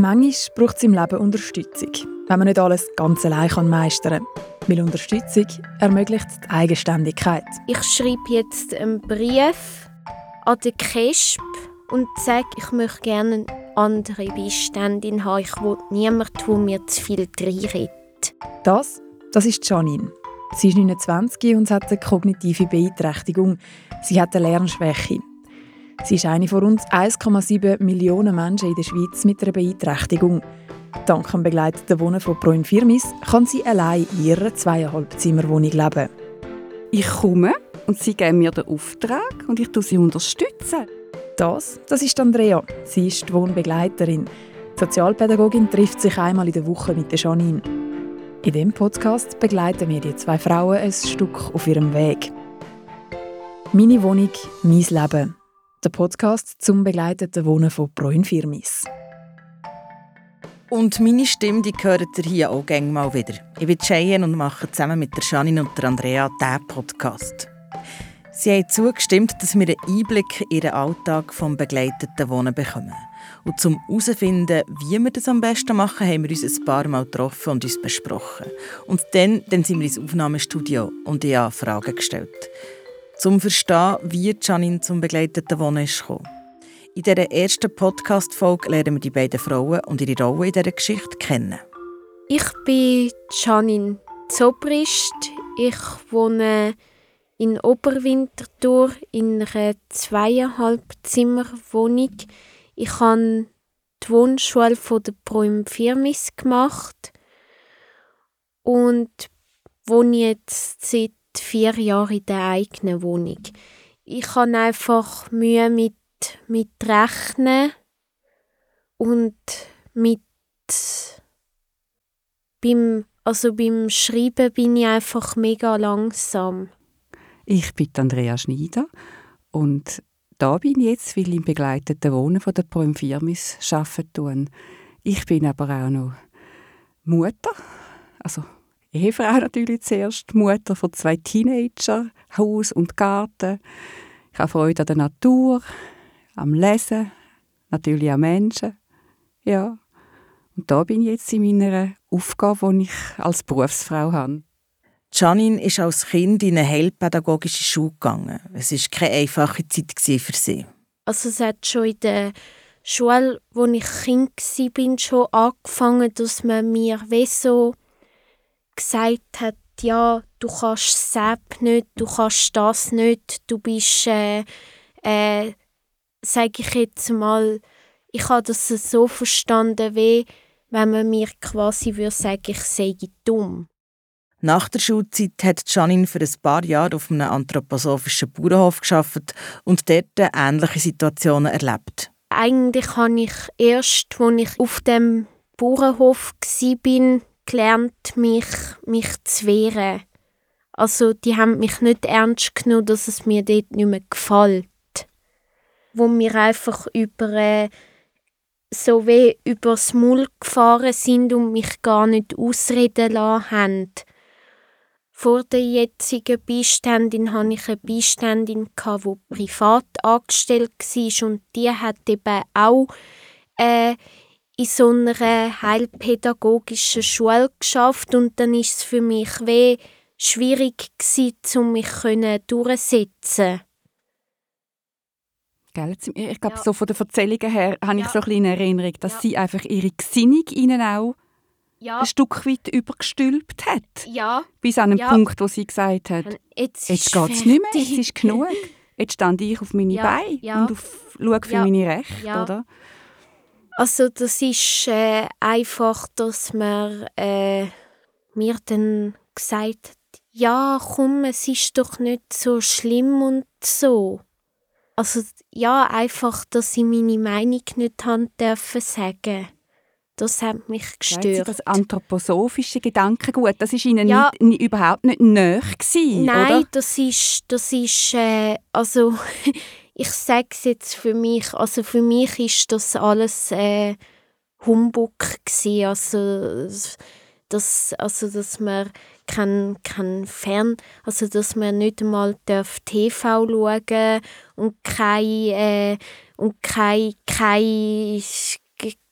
Manchmal braucht es im Leben Unterstützung, wenn man nicht alles ganz allein meistern kann. Weil Unterstützung ermöglicht die Eigenständigkeit. Ich schreibe jetzt einen Brief an den KESP und sage, ich möchte gerne eine andere Beiständin haben. Ich will niemanden, der mir zu viel reinredet. Das, das ist Janine. Sie ist 29 und hat eine kognitive Beeinträchtigung. Sie hat eine Lernschwäche. Sie ist eine von rund 1,7 Millionen Menschen in der Schweiz mit einer Beeinträchtigung. Dank dem begleiteten Wohnen von Pro Infirmis kann sie allein in ihrer zweieinhalb Zimmerwohnung leben. Ich komme und sie geben mir den Auftrag und ich sie unterstützen. Das, das ist Andrea. Sie ist die Wohnbegleiterin. Die Sozialpädagogin trifft sich einmal in der Woche mit der Janine. In diesem Podcast begleiten wir die zwei Frauen ein Stück auf ihrem Weg. Meine Wohnung, mein Leben. Der Podcast zum begleiteten Wohnen von Pro Infirmis. Und meine Stimme, die hört ihr hier auch gerne mal wieder. Ich bin Cheyenne und mache zusammen mit der Janine und der Andrea diesen Podcast. Sie haben zugestimmt, dass wir einen Einblick in ihren Alltag vom begleiteten Wohnen bekommen. Und zum herauszufinden, wie wir das am besten machen, haben wir uns ein paar Mal getroffen und uns besprochen. Und dann, dann sind wir ins Aufnahmestudio und ich habe Fragen gestellt. Zum Verstehen, wie Janine zum begleiteten Wohnen ist. In dieser ersten Podcast-Folge lernen wir die beiden Frauen und ihre Rolle in dieser Geschichte kennen. Ich bin Janine Zobrist. Ich wohne in Oberwinterthur in einer zweieinhalb Zimmer Wohnung. Ich habe die Wohnschule von der Pro Firmis gemacht und wohne jetzt seit vier Jahren in der eigenen Wohnung. Ich habe einfach Mühe mit mit Rechnen und mit beim, also beim Schreiben bin ich einfach mega langsam. Ich bin Andrea Schneider und da bin ich jetzt, weil ich im begleiteten Wohnen von der Poem Firmis arbeiten Ich bin aber auch noch Mutter, also Ehefrau natürlich zuerst, Mutter von zwei Teenager, Haus und Garten. Ich habe Freude an der Natur, am Lesen, natürlich an Menschen. Ja. Und da bin ich jetzt in meiner Aufgabe, die ich als Berufsfrau habe. Janine ist als Kind in eine heilpädagogische Schule gegangen. Es war keine einfache Zeit für sie. Also es hat schon in der Schule, wo ich Kind war, schon angefangen, dass man mir wie so gesagt hat, ja, du kannst das nicht, du kannst das nicht, du bist äh, äh, sage ich jetzt mal, ich habe das so verstanden, wie wenn man mir quasi würde sagen, ich sei dumm. Nach der Schulzeit hat Janine für ein paar Jahre auf einem anthroposophischen Bauernhof geschafft und dort ähnliche Situationen erlebt. Eigentlich habe ich erst, als ich auf dem Bauernhof war, gelernt, mich, mich zu wehren. Also die haben mich nicht ernst genommen, dass es mir dort nicht mehr gefällt wo wir einfach über äh, so wie übers Maul gefahren sind und mich gar nicht ausreden lassen haben. Vor der jetzigen Beiständin hatte ich eine Beiständin, die privat angestellt war und die hat eben auch äh, in so einer heilpädagogischen Schule geschafft und dann ist es für mich wie schwierig gewesen, um mich durchzusetzen. Gell? Ich glaube, ja. so von den Erzählungen her habe ich so ein eine Erinnerung, dass ja. sie einfach ihre Gesinnung ihnen auch ja. ein Stück weit übergestülpt hat. Ja. Bis an einen Punkt, wo sie gesagt hat, jetzt, jetzt geht es nicht mehr, jetzt ist genug. Jetzt stand ich auf meine Beine und auf, schaue für meine Rechte, oder? Also das ist äh, einfach, dass man äh, mir dann gesagt hat, ja komm, es ist doch nicht so schlimm und so. Also ja, einfach, dass ich meine Meinung nicht haben dürfen sagen. Das hat mich gestört. das anthroposophische Gedankengut, das ist Ihnen ja. nicht, nicht, überhaupt nicht näher gewesen, Nein, oder? das ist, das ist äh, also ich sage es jetzt für mich, also für mich ist das alles äh, Humbug gewesen, also dass, also dass man kein, kein Fern, also dass man nicht einmal darf TV schauen und kein, äh, und kein, kein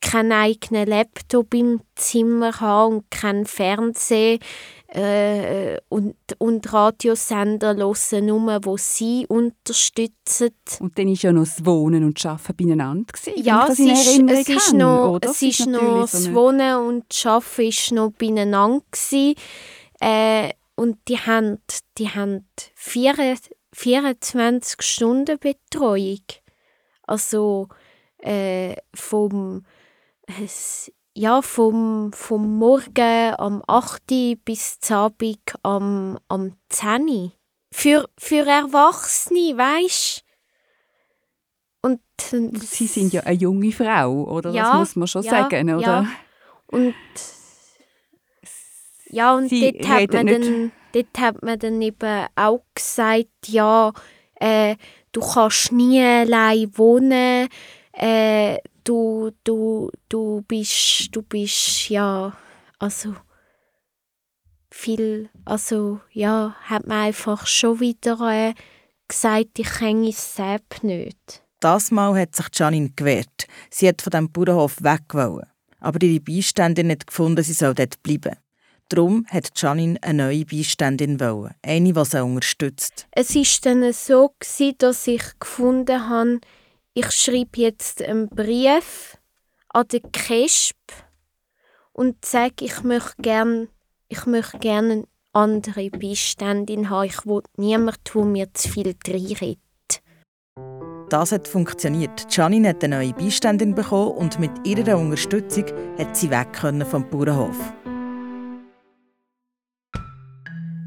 keinen eigenen Laptop im Zimmer haben und keinen Fernseher äh, und, und Radiosender hören, nur wo sie unterstützen. Und dann war ja noch das Wohnen und das Arbeiten beieinander. Gewesen, ja, es ist, es ist noch, oder? es ist, ist noch das so Wohnen und das Arbeiten ist noch beieinander. Gewesen. Äh, und die haben, die haben 24 Stunden Betreuung. Also äh, vom ja, vom, vom Morgen am 8 bis zum Abend am, am 10 Für, für Erwachsene, weißt Und Sie sind ja eine junge Frau, oder? Ja, das muss man schon ja, sagen, oder? Ja. Und, ja, und dort hat, man dann, dort hat man dann eben auch gesagt, ja, äh, du kannst nie allein wohnen, äh, du, du, du bist, du bist, ja, also viel, also ja, hat man einfach schon wieder äh, gesagt, ich kenne es selbst nicht. Das Mal hat sich Janine gewehrt. Sie hat von dem Bauernhof weg wollen. Aber ihre Beiständin hat gefunden, sie soll dort bleiben. Darum hat Janine eine neue Beiständin wollen, eine, die sie unterstützt. Es war dann so, dass ich gefunden habe, ich schreibe jetzt einen Brief an den KESP und sage, ich möchte gerne ich möchte gerne eine andere Beiständin haben. Ich will niemanden, der mir zu viel reinredet. Das hat funktioniert. Janine hat eine neue Beiständin bekommen und mit ihrer Unterstützung hat sie weg können vom Bauernhof.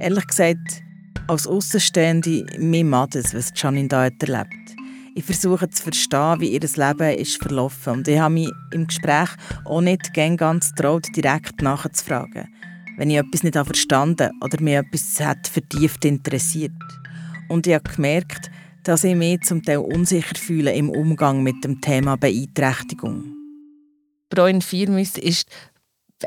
Ehrlich gesagt, als Außenstehende, mir macht es, was Janine da erlebt ich versuche zu verstehen, wie ihr Leben ist verlaufen. Und ich habe mich im Gespräch auch nicht ganz traut, direkt nachzufragen, wenn ich etwas nicht verstanden oder mir etwas hat vertieft interessiert. Und ich habe gemerkt, dass ich mich zum Teil unsicher fühle im Umgang mit dem Thema Beeinträchtigung. Broin Firmis ist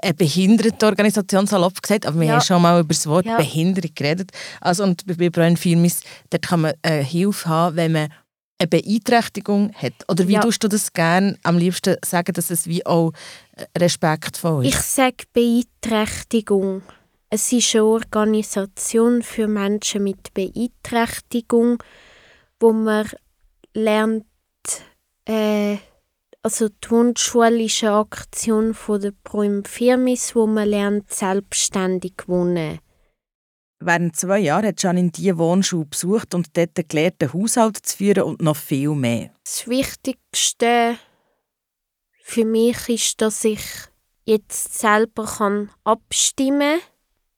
eine Behindertenorganisation, salopp gesagt, aber wir ja. haben schon mal über das Wort ja. Behinderung geredet. Also, und bei Broin Firmis, dort kann man eine Hilfe haben, wenn man eine Beeinträchtigung hat? Oder wie ja. tust du das gerne am liebsten sagen, dass es wie auch äh, respektvoll ist? Ich sage Beeinträchtigung. Es ist eine Organisation für Menschen mit Beeinträchtigung, wo man lernt, äh, also die Wunschschule ist eine Aktion von der Pro Firmis, wo man lernt, selbstständig wohnen Während zwei Jahren hat Janine diese Wohnschule besucht und dort gelernt, einen Haushalt zu führen und noch viel mehr. Das Wichtigste für mich ist, dass ich jetzt selber kann abstimmen kann.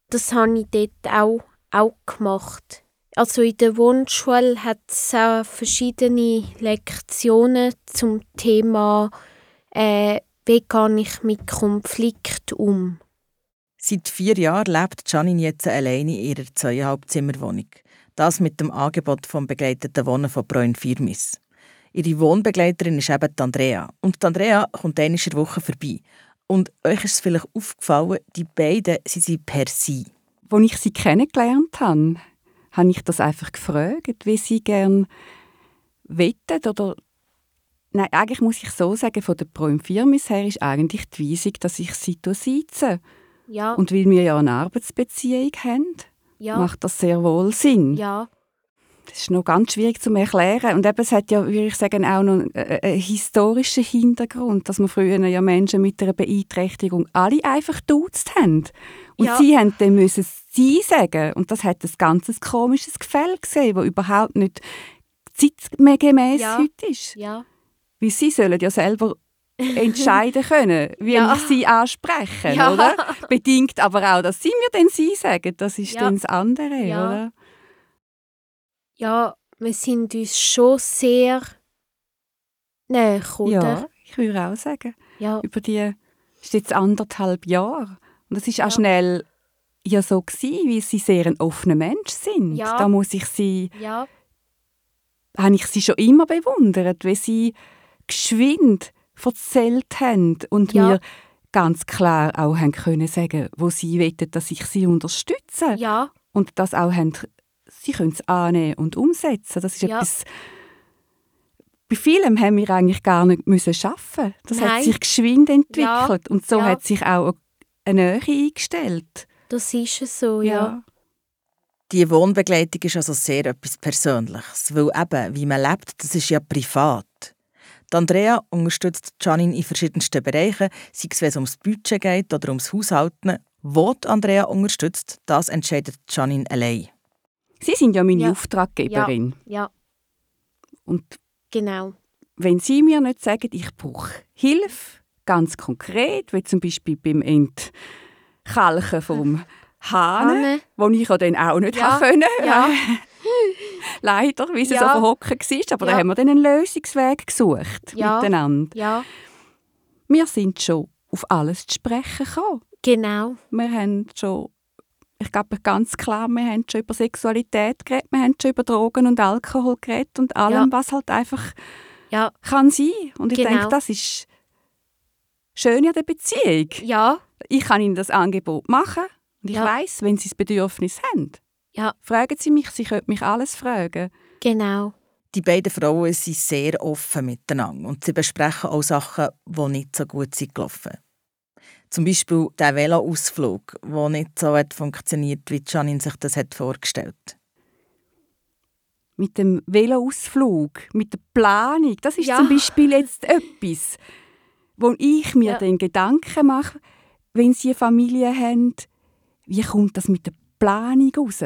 Das habe ich dort auch, auch gemacht. Also in der Wohnschule hat es auch verschiedene Lektionen zum Thema, äh, wie gehe ich mit Konflikt um. Seit vier Jahren lebt Janine jetzt alleine in ihrer zweieinhalb Zimmerwohnung. Das mit dem Angebot vom begleiteten Wohnen von Bräun Firmis. Ihre Wohnbegleiterin ist eben Andrea. Und die Andrea kommt einmal in der Woche vorbei. Und euch ist es vielleicht aufgefallen, die beiden sie sind per Sie. Als ich sie kennengelernt habe, habe ich das einfach gefragt, wie sie gerne wettet oder Nein, eigentlich muss ich so sagen, von der Bräun Firmis her ist eigentlich die Weisung, dass ich sie sitze. Ja. Und weil wir ja eine Arbeitsbeziehung haben, ja. macht das sehr wohl Sinn. Ja. Das ist noch ganz schwierig zu erklären. Und eben, es hat ja, würde ich sagen, auch noch einen historischen Hintergrund, dass wir früher ja Menschen mit einer Beeinträchtigung alle einfach duzt haben. Und ja. sie haben dann müssen sie sagen. Und das hat ein ganz komisches Gefälle gesehen, das überhaupt nicht zeitgemäß ja. heute ist. Ja. Weil sie sollen ja selber entscheiden können, wie ja. ich sie ansprechen, ja. oder? Bedingt aber auch, dass sie mir dann sie sagen. Das ist ja. dann das andere, ja. oder? Ja, wir sind uns schon sehr näher, oder? Ja, ich würde auch sagen. Ja. Über die ist jetzt anderthalb Jahre. Und das ist auch schnell ja so gewesen, weil sie sehr ein offener Mensch sind. Da muss ich sie, ja. habe ich sie schon immer bewundert, wie sie geschwind erzählt haben und ja. mir ganz klar auch haben können sagen, wo sie wollen, dass ich sie unterstütze. Ja. Und das auch haben, sie können es annehmen und umsetzen. Das ist ja. etwas, bei vielem haben wir eigentlich gar nicht müssen arbeiten. Das Nein. hat sich geschwind entwickelt Ja, und so ja. hat sich auch eine Nähe eingestellt. Das ist es so, ja. Die Wohnbegleitung ist also sehr etwas Persönliches, weil eben, wie man lebt, das ist ja privat. Die Andrea unterstützt Janine in verschiedensten Bereichen, sei es, wenn es ums Budget geht oder ums Haushalten. Wo die Andrea unterstützt, das entscheidet Janine allein. Sie sind ja meine Ja. Auftraggeberin. Ja, Und genau. wenn Sie mir nicht sagen, ich brauche Hilfe, ganz konkret, wie zum Beispiel beim Entkalken vom Hahn, Anne, wo ich ja dann auch nicht Ja, ja. können. ja. Leider, wie es Ja. so verhocken war. Aber Ja. da haben wir dann einen Lösungsweg gesucht Ja. miteinander. ja, Wir sind schon auf alles zu sprechen gekommen. genau. Wir haben schon, ich glaube ganz klar, wir haben schon über Sexualität geredet, wir haben schon über Drogen und Alkohol geredet und allem, was halt einfach Ja, kann sein. Und ich Genau. denke, das ist schön an der Beziehung. ja, Ich kann Ihnen das Angebot machen und ich Ja. weiß, wenn Sie das Bedürfnis haben. Ja. Fragen Sie mich, Sie können mich alles fragen. genau. Die beiden Frauen sind sehr offen miteinander und sie besprechen auch Sachen, die nicht so gut sind gelaufen. Zum Beispiel der Veloausflug, der nicht so hat funktioniert, wie Janine sich das hat vorgestellt Mit dem Veloausflug, mit der Planung, das ist Ja. zum Beispiel jetzt etwas, wo ich mir Ja. den Gedanken mache, wenn Sie eine Familie haben, wie kommt das mit der Planung raus?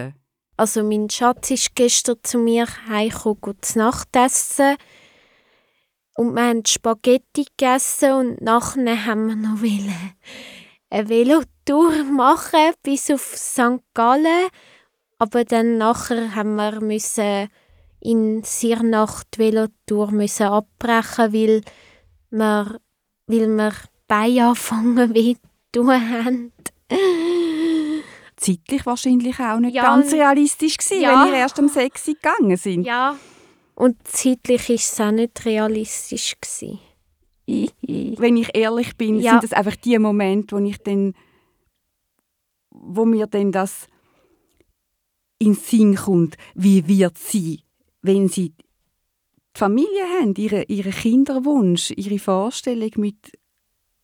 Also mein Schatz ist gestern zu mir heimgekommen, zu Nacht essen. Und wir haben Spaghetti gegessen und nachher haben wir noch eine Velotour machen bis auf St. Gallen. Aber dann nachher haben wir müssen in Sirnach die Velotour abbrechen, weil wir, weil wir Beine anfangen zu tun haben. Zeitlich wahrscheinlich auch nicht Ja, ganz realistisch gewesen, Ja. wenn ihr erst um 6 Uhr gegangen sind. Ja. Und zeitlich war es auch nicht realistisch. Gewesen. Wenn ich ehrlich bin, Ja. sind das einfach die Momente, wo ich dann, wo mir dann das in den Sinn kommt, wie wird sie, wenn sie die Familie haben, ihre, ihre Kinderwunsch, ihre Vorstellung mit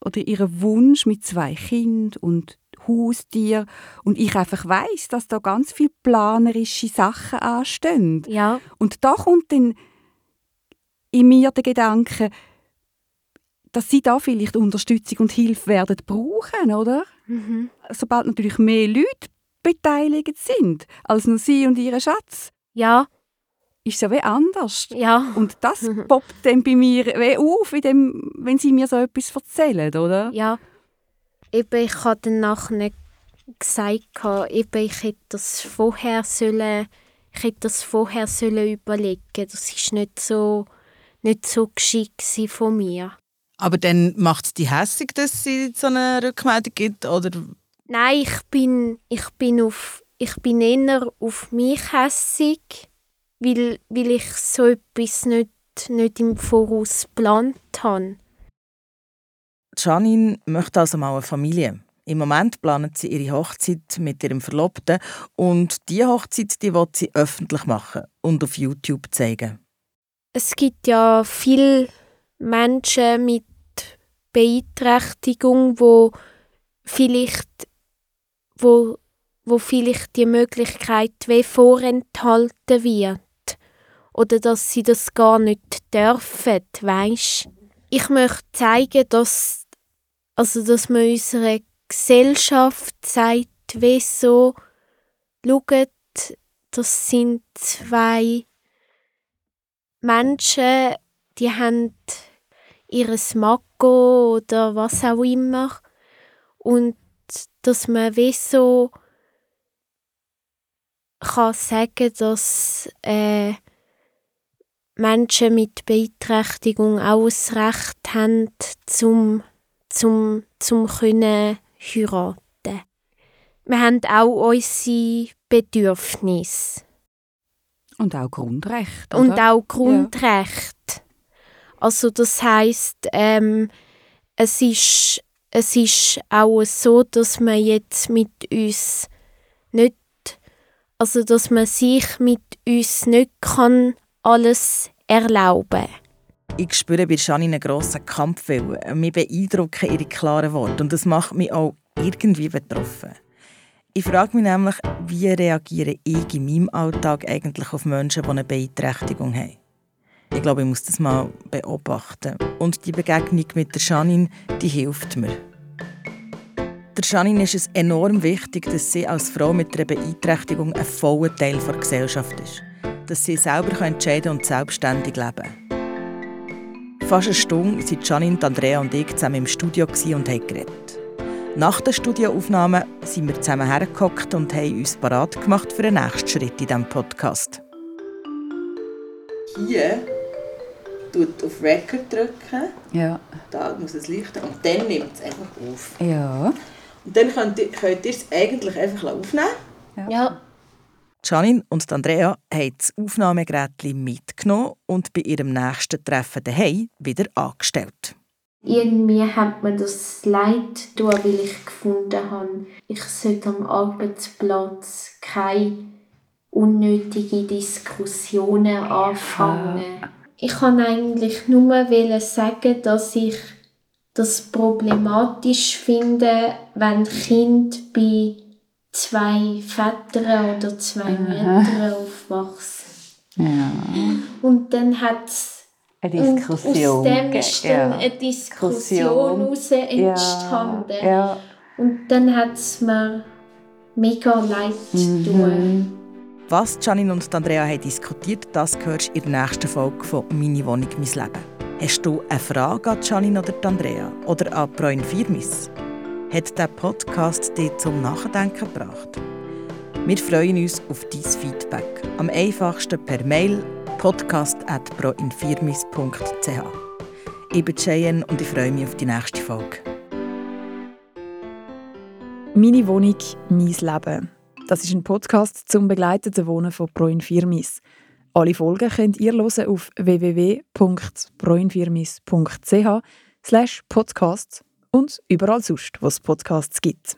oder ihren Wunsch mit zwei Kindern und Haustier und ich einfach weiß, dass da ganz viele planerische Sachen anstehen. Ja, Und da kommt dann in mir der Gedanke, dass sie da vielleicht Unterstützung und Hilfe werden brauchen, oder? mhm. Sobald natürlich mehr Leute beteiligt sind als nur sie und ihre Schatz, ja, ist es ja wie anders. ja, Und das poppt dann bei mir wie auf, dem, wenn sie mir so etwas erzählen, oder? ja. Eben, ich habe dann nachher gesagt, eben, ich hätte das vorher sollen, ich hätte das vorher sollen überlegen. Das ist nicht so, nicht so geschickt von mir. Aber dann macht es die hässig, dass sie so eine Rückmeldung gibt? Oder Nein, ich bin, ich bin, auf, ich bin eher auf mich hässig, weil, weil ich so etwas nicht, nicht im Voraus geplant habe. Janine möchte also mal eine Familie. Im Moment planen sie ihre Hochzeit mit ihrem Verlobten und diese Hochzeit die will sie öffentlich machen und auf YouTube zeigen. Es gibt ja viele Menschen mit Beeinträchtigung, wo vielleicht, wo, wo vielleicht die Möglichkeit wie vorenthalten wird oder dass sie das gar nicht dürfen, weisst? Ich möchte zeigen, dass also dass man unserer Gesellschaft sagt, wie so, schaut, das sind zwei Menschen, die haben ihres Makko oder was auch immer. Und dass man wie so kann sagen, dass äh, Menschen mit Beeinträchtigung auch das Recht haben, zum zum zum können heiraten. Wir haben auch unsere Bedürfnisse. Und auch Grundrecht. Und oder? auch Grundrecht. Also das heißt, ähm, es ist es ist auch so, dass man jetzt mit uns nicht, also dass man sich mit uns nicht kann alles erlauben. Ich spüre bei Janine einen grossen Kampfwillen. Mich beeindrucken ihre klaren Worte und das macht mich auch irgendwie betroffen. Ich frage mich nämlich, wie reagiere ich in meinem Alltag eigentlich auf Menschen, die eine Beeinträchtigung haben. Ich glaube, ich muss das mal beobachten. Und die Begegnung mit der Janine, die hilft mir. Der Janine ist es enorm wichtig, dass sie als Frau mit einer Beeinträchtigung ein voller Teil der Gesellschaft ist. Dass sie selber entscheiden und selbstständig leben Fast eine Stunde waren Janine, Andrea und ich zusammen im Studio und haben geredet. Nach der Studioaufnahme sind wir zusammen hergehockt und haben uns parat gemacht für den nächsten Schritt in diesem Podcast. Hier tut auf Record drücken. Ja. Da muss es leuchten und dann nimmt es einfach auf. Ja. Und dann könnt ihr, könnt ihr es eigentlich einfach aufnehmen. Ja. Janine und Andrea haben das Aufnahmegerät mitgenommen und bei ihrem nächsten Treffen daheim wieder angestellt. Irgendwie hat mir das leid tun, weil ich gefunden habe, ich sollte am Arbeitsplatz keine unnötigen Diskussionen anfangen. Ich kann eigentlich nur sagen, dass ich das problematisch finde, wenn Kinder bei zwei Vätern oder zwei Müttern aufwachsen. Ja. Und dann hat es Eine Diskussion. aus dem ist dann ja. eine Diskussion Diskussion. heraus entstanden. Ja. ja. Und dann hat es mir mega leid Mhm. getan. Was Janine und Andrea haben diskutiert, das hörst du in der nächsten Folge von «Meine Wohnung, mein Leben». Hast du eine Frage an Janine oder Andrea oder an Proin Firmis? Hat der Podcast dich zum Nachdenken gebracht? Wir freuen uns auf dein Feedback. Am einfachsten per Mail podcast.proinfirmis.ch Ich bin Cheyenne und ich freue mich auf die nächste Folge. «Meine Wohnung, mein Leben». Das ist ein Podcast zum begleiteten Wohnen von Proin Firmis. Alle Folgen könnt ihr hören auf www.proinfirmis.ch slash podcasts und überall sonst, wo es Podcasts gibt.